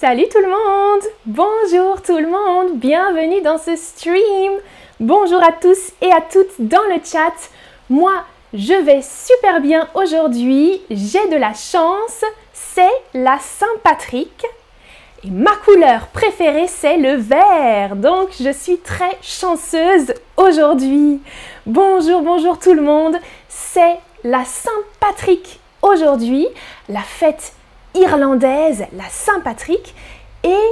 Salut tout le monde Bonjour tout le monde Bienvenue dans ce stream Bonjour à tous et à toutes dans le chat. Moi, je vais super bien aujourd'hui. J'ai de la chance. C'est la Saint-Patrick. Et ma couleur préférée, c'est le vert. Donc, je suis très chanceuse aujourd'hui. Bonjour, bonjour tout le monde. C'est la Saint-Patrick aujourd'hui, la fête irlandaise, la Saint-Patrick, et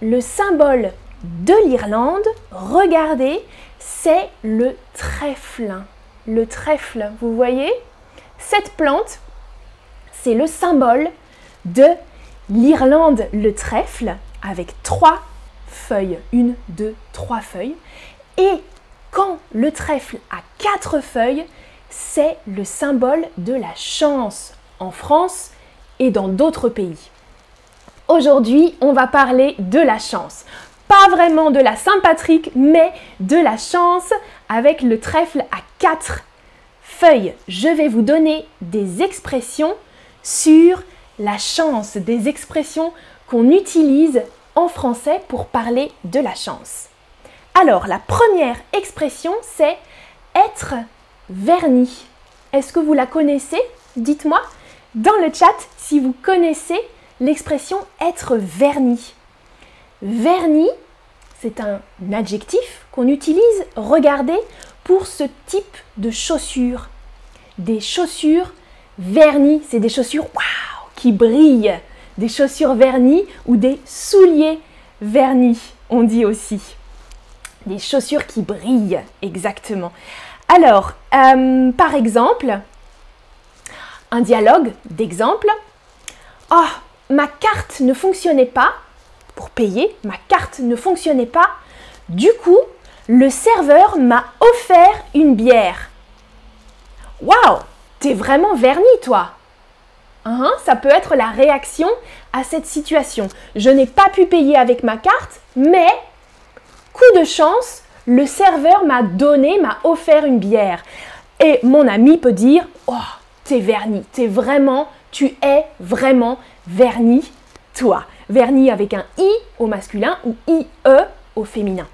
le symbole de l'Irlande, regardez, c'est le trèfle. Le trèfle, vous voyez? Cette plante, c'est le symbole de l'Irlande, le trèfle, avec trois feuilles. Une, deux, trois feuilles. Et quand le trèfle a quatre feuilles, c'est le symbole de la chance en France et dans d'autres pays. Aujourd'hui, on va parler de la chance. Pas vraiment de la Saint-Patrick, mais de la chance avec le trèfle à quatre feuilles. Je vais vous donner des expressions sur la chance, des expressions qu'on utilise en français pour parler de la chance. Alors, la première expression, c'est être verni. Est-ce que vous la connaissez? Dites-moi dans le chat si vous connaissez l'expression être verni. Verni, c'est un adjectif qu'on utilise, regardez, pour ce type de chaussures. Des chaussures vernies, c'est des chaussures qui brillent. Des chaussures vernies ou des souliers vernis, on dit aussi. Des chaussures qui brillent, exactement. Alors, euh, par exemple, un dialogue d'exemple. Oh, ma carte ne fonctionnait pas. Pour payer, ma carte ne fonctionnait pas. Du coup, le serveur m'a offert une bière. Waouh, t'es vraiment verni, toi. Hein, ça peut être la réaction à cette situation. Je n'ai pas pu payer avec ma carte, mais coup de chance, le serveur m'a donné, m'a offert une bière. Et mon ami peut dire, oh, t'es verni, t'es vraiment, tu es vraiment verni, toi. Verni avec un i au masculin ou ie au féminin.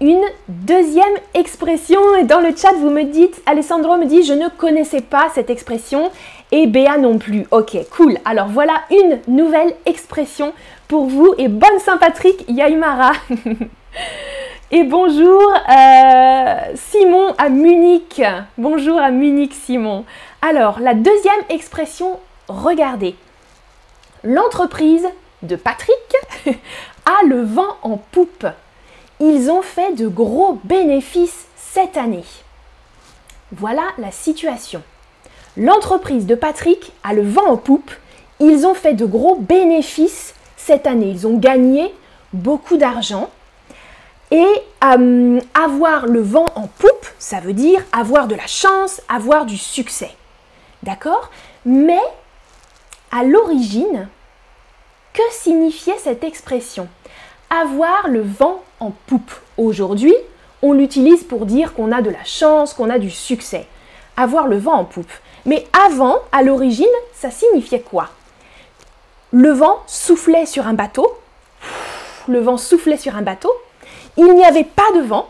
Une deuxième expression, et dans le chat vous me dites, Alessandro me dit, je ne connaissais pas cette expression, et Béa non plus. Ok, cool. Alors voilà une nouvelle expression pour vous, et bonne Saint-Patrick, Yaimara. Et bonjour euh, Simon à Munich. Bonjour à Munich Simon. Alors, la deuxième expression, regardez. L'entreprise de Patrick a le vent en poupe. Ils ont fait de gros bénéfices cette année. Voilà la situation. L'entreprise de Patrick a le vent en poupe. Ils ont fait de gros bénéfices cette année. Ils ont gagné beaucoup d'argent. Et euh, avoir le vent en poupe, ça veut dire avoir de la chance, avoir du succès. D'accord? Mais à l'origine, que signifiait cette expression? Avoir le vent en poupe. Aujourd'hui, on l'utilise pour dire qu'on a de la chance, qu'on a du succès. Avoir le vent en poupe. Mais avant, à l'origine, ça signifiait quoi? Le vent soufflait sur un bateau. Le vent soufflait sur un bateau il n'y avait pas de vent,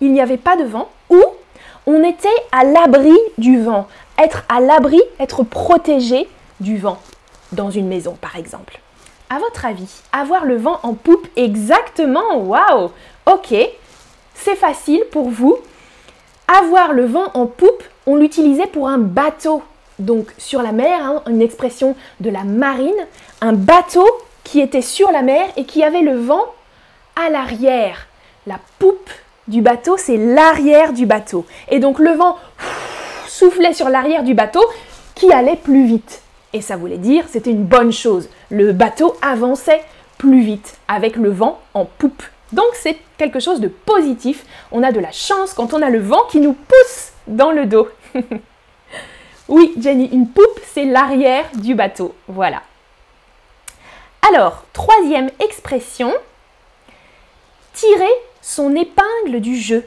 il n'y avait pas de vent, ou on était à l'abri du vent. Être à l'abri, être protégé du vent dans une maison, par exemple. À votre avis, avoir le vent en poupe exactement, waouh Ok, c'est facile pour vous. Avoir le vent en poupe, on l'utilisait pour un bateau. Donc sur la mer, hein, une expression de la marine, un bateau qui était sur la mer et qui avait le vent à l'arrière. La poupe du bateau, c'est l'arrière du bateau. Et donc le vent soufflait sur l'arrière du bateau qui allait plus vite. Et ça voulait dire c'était une bonne chose. Le bateau avançait plus vite avec le vent en poupe. Donc c'est quelque chose de positif. On a de la chance quand on a le vent qui nous pousse dans le dos. oui, Jenny, une poupe, c'est l'arrière du bateau. Voilà. Alors, troisième expression, tirer son épingle du jeu.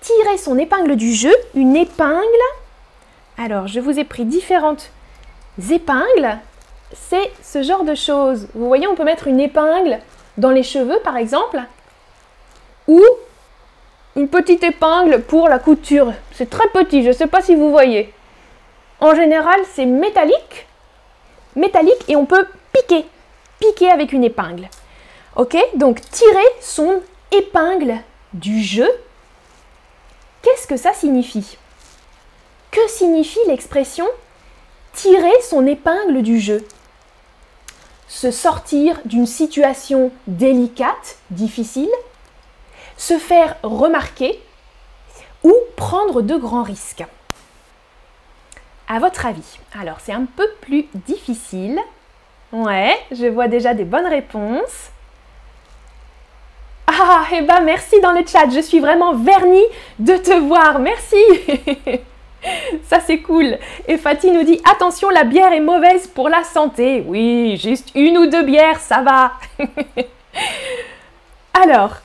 Tirer son épingle du jeu, une épingle. Alors, je vous ai pris différentes épingles. c'est ce genre de choses. Vous voyez, on peut mettre une épingle dans les cheveux, par exemple, ou une petite épingle pour la couture. C'est très petit, je ne sais pas si vous voyez. En général, c'est métallique, métallique et on peut piquer, piquer avec une épingle. Ok Donc tirer son épingle du jeu. Qu'est-ce que ça signifie? Que signifie l'expression tirer son épingle du jeu? Se sortir d'une situation délicate, difficile, se faire remarquer? Ou prendre de grands risques? À votre avis Alors, c'est un peu plus difficile. Ouais, je vois déjà des bonnes réponses. Ah, eh ben merci dans le chat, je suis vraiment vernie de te voir, merci Ça c'est cool. Et Fatih nous dit attention, la bière est mauvaise pour la santé. Oui, juste une ou deux bières, ça va. Alors,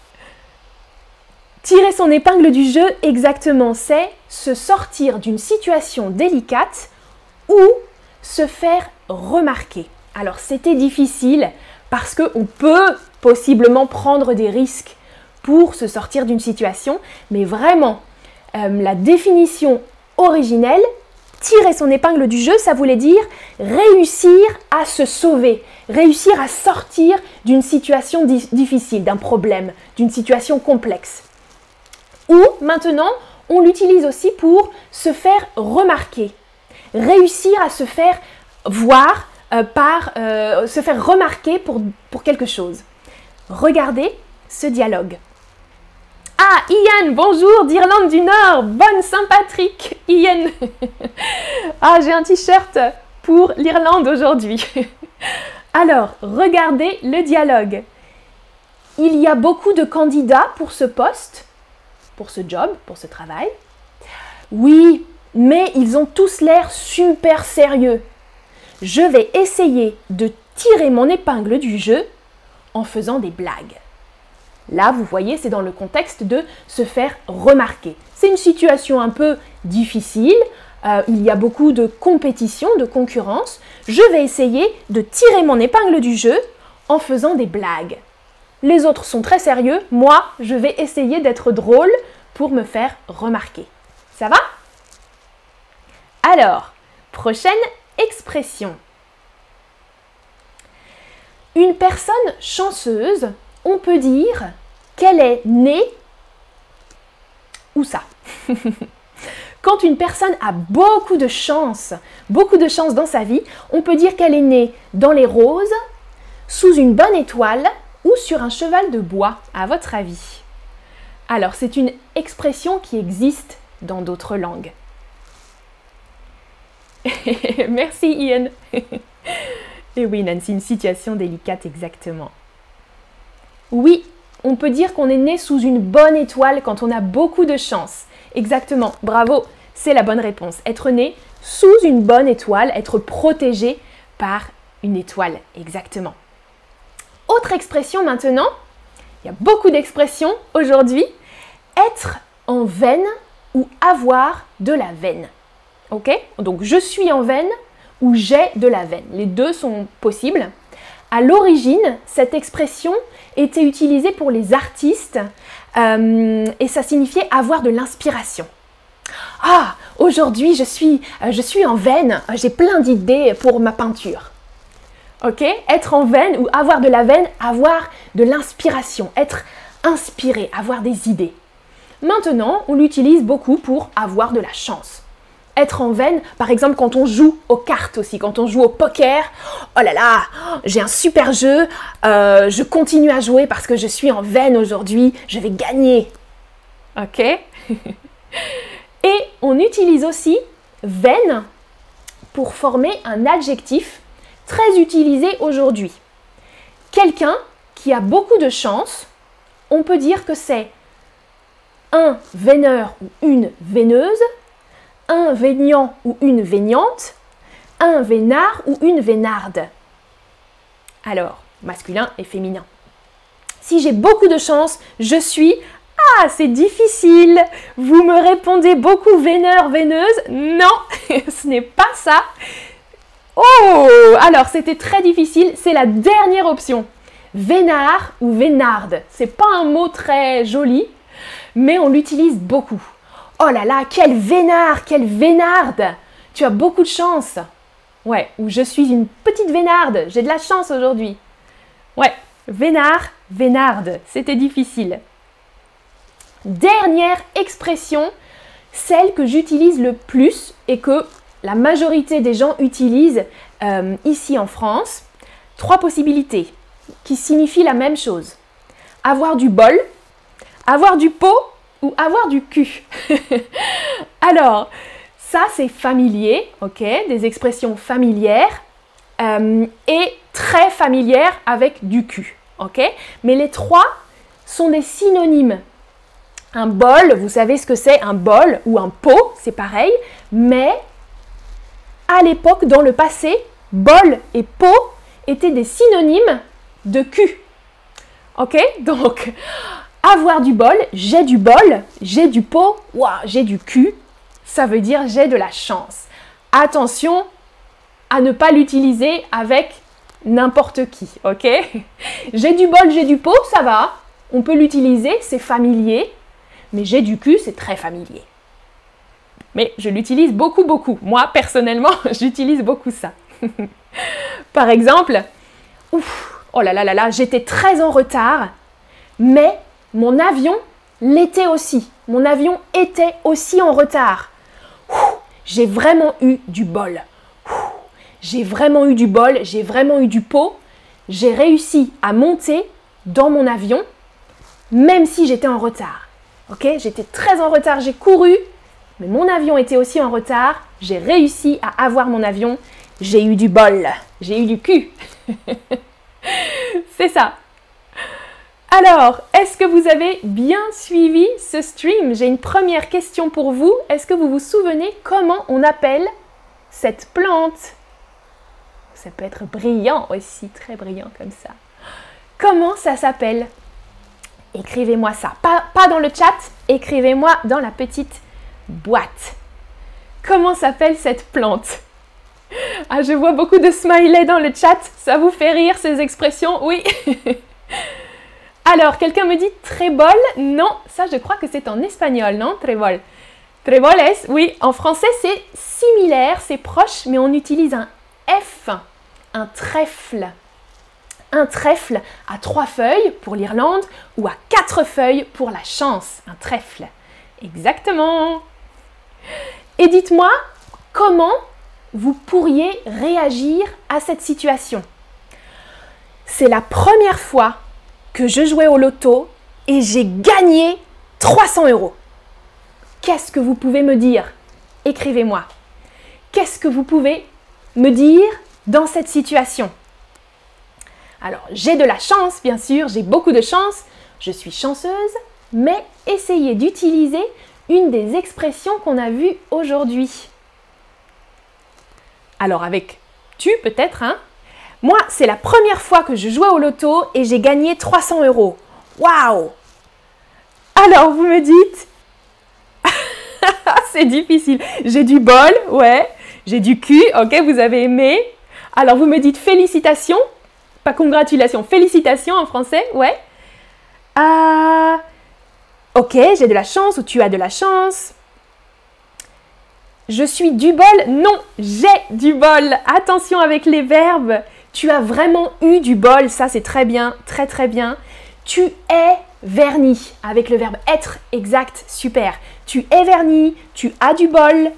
tirer son épingle du jeu, exactement, c'est se sortir d'une situation délicate ou se faire remarquer. Alors c'était difficile parce qu'on peut possiblement prendre des risques pour se sortir d'une situation, mais vraiment, euh, la définition originelle, tirer son épingle du jeu, ça voulait dire réussir à se sauver, réussir à sortir d'une situation difficile, d'un problème, d'une situation complexe. Ou maintenant, on l'utilise aussi pour se faire remarquer, réussir à se faire voir euh, par euh, se faire remarquer pour, pour quelque chose. Regardez ce dialogue. Ah, Ian, bonjour d'Irlande du Nord. Bonne Saint-Patrick, Ian. ah, j'ai un t-shirt pour l'Irlande aujourd'hui. Alors, regardez le dialogue. Il y a beaucoup de candidats pour ce poste, pour ce job, pour ce travail. Oui, mais ils ont tous l'air super sérieux je vais essayer de tirer mon épingle du jeu en faisant des blagues. Là, vous voyez, c'est dans le contexte de se faire remarquer. C'est une situation un peu difficile, euh, il y a beaucoup de compétition, de concurrence. Je vais essayer de tirer mon épingle du jeu en faisant des blagues. Les autres sont très sérieux, moi, je vais essayer d'être drôle pour me faire remarquer. Ça va? Alors, prochaine expression. Une personne chanceuse, on peut dire qu'elle est née où ça Quand une personne a beaucoup de chance, beaucoup de chance dans sa vie, on peut dire qu'elle est née dans les roses, sous une bonne étoile ou sur un cheval de bois, à votre avis? Alors, c'est une expression qui existe dans d'autres langues. Merci Ian. Et oui, Nancy, une situation délicate exactement. Oui, on peut dire qu'on est né sous une bonne étoile quand on a beaucoup de chance. Exactement, bravo, c'est la bonne réponse. Être né sous une bonne étoile, être protégé par une étoile, exactement. Autre expression maintenant, il y a beaucoup d'expressions aujourd'hui. Être en veine ou avoir de la veine. Ok? Donc je suis en veine ou j'ai de la veine. Les deux sont possibles. À l'origine, cette expression était utilisée pour les artistes euh, et ça signifiait avoir de l'inspiration. Ah, aujourd'hui je suis, euh, je suis en veine, j'ai plein d'idées pour ma peinture. Ok? Être en veine ou avoir de la veine, avoir de l'inspiration, être inspiré, avoir des idées. Maintenant, on l'utilise beaucoup pour avoir de la chance être en veine, par exemple quand on joue aux cartes aussi, quand on joue au poker, oh là là, j'ai un super jeu, euh, je continue à jouer parce que je suis en veine aujourd'hui, je vais gagner. Ok Et on utilise aussi veine pour former un adjectif très utilisé aujourd'hui. Quelqu'un qui a beaucoup de chance, on peut dire que c'est un veineur ou une veineuse un veignant ou une veignante, un vénard ou une vénarde. Alors, masculin et féminin. Si j'ai beaucoup de chance, je suis ah, c'est difficile. Vous me répondez beaucoup veineur, veineuse. Non, ce n'est pas ça. Oh Alors, c'était très difficile. C'est la dernière option. Vénard ou vénarde. C'est pas un mot très joli, mais on l'utilise beaucoup. Oh là là, quel vénard, quelle vénarde Tu as beaucoup de chance. Ouais, ou je suis une petite vénarde, j'ai de la chance aujourd'hui. Ouais, vénard, vénarde, c'était difficile. Dernière expression, celle que j'utilise le plus et que la majorité des gens utilisent euh, ici en France. Trois possibilités qui signifient la même chose. Avoir du bol, avoir du pot ou avoir du cul. Alors, ça c'est familier, ok, des expressions familières euh, et très familières avec du cul, ok. Mais les trois sont des synonymes. Un bol, vous savez ce que c'est un bol ou un pot, c'est pareil, mais à l'époque, dans le passé, bol et pot étaient des synonymes de cul. Ok Donc, avoir du bol, j'ai du bol, j'ai du pot, j'ai du cul, ça veut dire j'ai de la chance. Attention à ne pas l'utiliser avec n'importe qui, ok? J'ai du bol, j'ai du pot, ça va, on peut l'utiliser, c'est familier, mais j'ai du cul, c'est très familier. Mais je l'utilise beaucoup, beaucoup. Moi, personnellement, j'utilise beaucoup ça. Par exemple, ouf, oh là là là là, j'étais très en retard, mais mon avion l'était aussi. Mon avion était aussi en retard. J'ai vraiment eu du bol. J'ai vraiment eu du bol, j'ai vraiment eu du pot. J'ai réussi à monter dans mon avion, même si j'étais en retard. Ok J'étais très en retard, j'ai couru, mais mon avion était aussi en retard. J'ai réussi à avoir mon avion. J'ai eu du bol. J'ai eu du cul. C'est ça. Alors, est-ce que vous avez bien suivi ce stream? J'ai une première question pour vous. Est-ce que vous vous souvenez comment on appelle cette plante? Ça peut être brillant aussi, très brillant comme ça. Comment ça s'appelle? Écrivez-moi ça. Pas, dans le chat, écrivez-moi dans la petite boîte. Comment s'appelle cette plante? Ah, je vois beaucoup de smileys dans le chat. Ça vous fait rire ces expressions? Oui. Alors, quelqu'un me dit trébol Non, ça je crois que c'est en espagnol, non? Trébol. Tréboles, oui, en français c'est similaire, c'est proche, mais on utilise un F, un trèfle. Un trèfle à trois feuilles pour l'Irlande ou à quatre feuilles pour la chance, un trèfle. Exactement. Et dites-moi comment vous pourriez réagir à cette situation? C'est la première fois que je jouais au loto et j'ai gagné 300 euros. Qu'est-ce que vous pouvez me dire? Écrivez-moi. Qu'est-ce que vous pouvez me dire dans cette situation? Alors, j'ai de la chance, bien sûr, j'ai beaucoup de chance, je suis chanceuse, mais essayez d'utiliser une des expressions qu'on a vues aujourd'hui. Alors avec tu peut-être, hein? Moi, c'est la première fois que je jouais au loto et j'ai gagné 300 euros. Waouh Alors, vous me dites, c'est difficile. J'ai du bol, ouais. J'ai du cul, ok, vous avez aimé. Alors, vous me dites félicitations, pas congratulations, félicitations en français, ouais. Ah, ok, j'ai de la chance ou tu as de la chance. Je suis du bol? Non, j'ai du bol. Attention avec les verbes. Tu as vraiment eu du bol, ça c'est très bien, très très bien. Tu es verni avec le verbe être exact, super. Tu es verni, tu as du bol.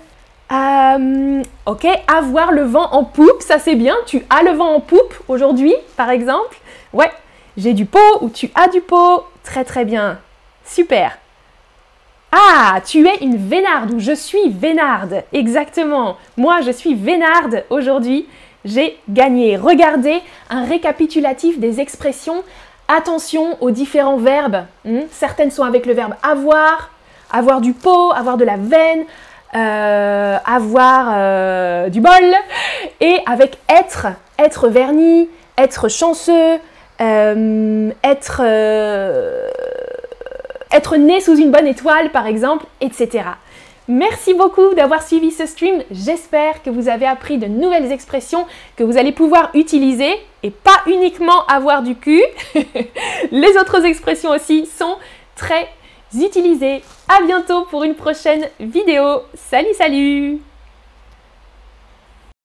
Euh, ok, avoir le vent en poupe, ça c'est bien. Tu as le vent en poupe aujourd'hui, par exemple. Ouais, j'ai du pot ou tu as du pot. Très très bien. Super. Ah, tu es une vénarde ou je suis vénarde. Exactement. Moi, je suis vénarde aujourd'hui j'ai gagné. Regardez un récapitulatif des expressions. Attention aux différents verbes. Hmm? Certaines sont avec le verbe avoir, avoir du pot, avoir de la veine, euh, avoir euh, du bol, et avec être, être verni, être chanceux, euh, être, être né sous une bonne étoile, par exemple, etc. Merci beaucoup d'avoir suivi ce stream. J'espère que vous avez appris de nouvelles expressions que vous allez pouvoir utiliser et pas uniquement avoir du cul. Les autres expressions aussi sont très utilisées. À bientôt pour une prochaine vidéo. Salut, salut